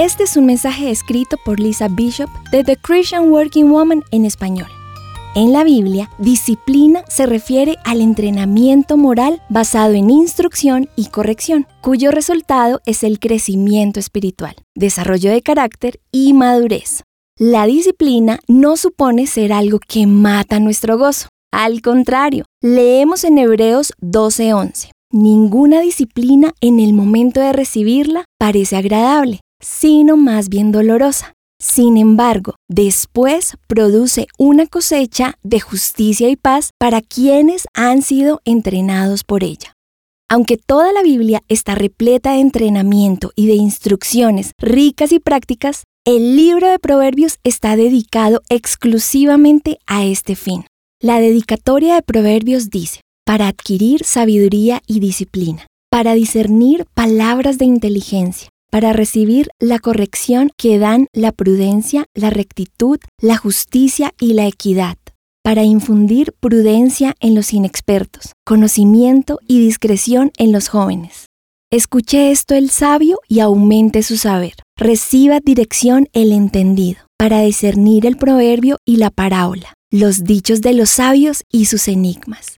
Este es un mensaje escrito por Lisa Bishop de The Christian Working Woman en español. En la Biblia, disciplina se refiere al entrenamiento moral basado en instrucción y corrección, cuyo resultado es el crecimiento espiritual, desarrollo de carácter y madurez. La disciplina no supone ser algo que mata nuestro gozo. Al contrario, leemos en Hebreos 12:11. Ninguna disciplina en el momento de recibirla parece agradable, sino más bien dolorosa. Sin embargo, después produce una cosecha de justicia y paz para quienes han sido entrenados por ella. Aunque toda la Biblia está repleta de entrenamiento y de instrucciones ricas y prácticas, el libro de Proverbios está dedicado exclusivamente a este fin. La dedicatoria de Proverbios dice, para adquirir sabiduría y disciplina, para discernir palabras de inteligencia, para recibir la corrección que dan la prudencia, la rectitud, la justicia y la equidad, para infundir prudencia en los inexpertos, conocimiento y discreción en los jóvenes. Escuche esto el sabio y aumente su saber. Reciba dirección el entendido, para discernir el proverbio y la parábola, los dichos de los sabios y sus enigmas.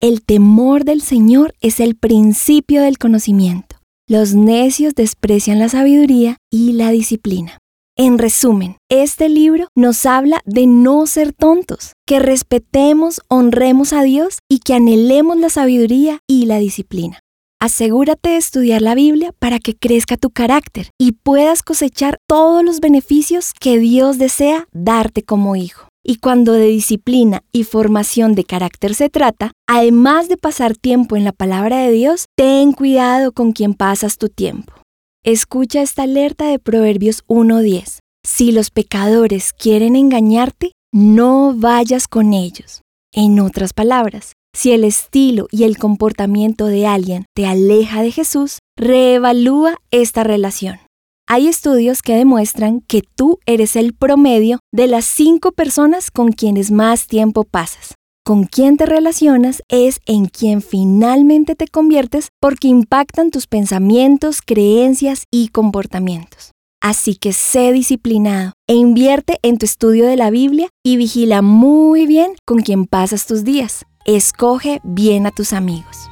El temor del Señor es el principio del conocimiento los necios desprecian la sabiduría y la disciplina. En resumen, este libro nos habla de no ser tontos, que respetemos, honremos a Dios y que anhelemos la sabiduría y la disciplina. Asegúrate de estudiar la Biblia para que crezca tu carácter y puedas cosechar todos los beneficios que Dios desea darte como hijo. Y cuando de disciplina y formación de carácter se trata, además de pasar tiempo en la palabra de Dios, ten cuidado con quien pasas tu tiempo. Escucha esta alerta de Proverbios 1.10. Si los pecadores quieren engañarte, no vayas con ellos. En otras palabras, si el estilo y el comportamiento de alguien te aleja de Jesús, reevalúa esta relación. Hay estudios que demuestran que tú eres el promedio de las cinco personas con quienes más tiempo pasas. Con quién te relacionas es en quien finalmente te conviertes porque impactan tus pensamientos, creencias y comportamientos. Así que sé disciplinado e invierte en tu estudio de la Biblia y vigila muy bien con quién pasas tus días. Escoge bien a tus amigos.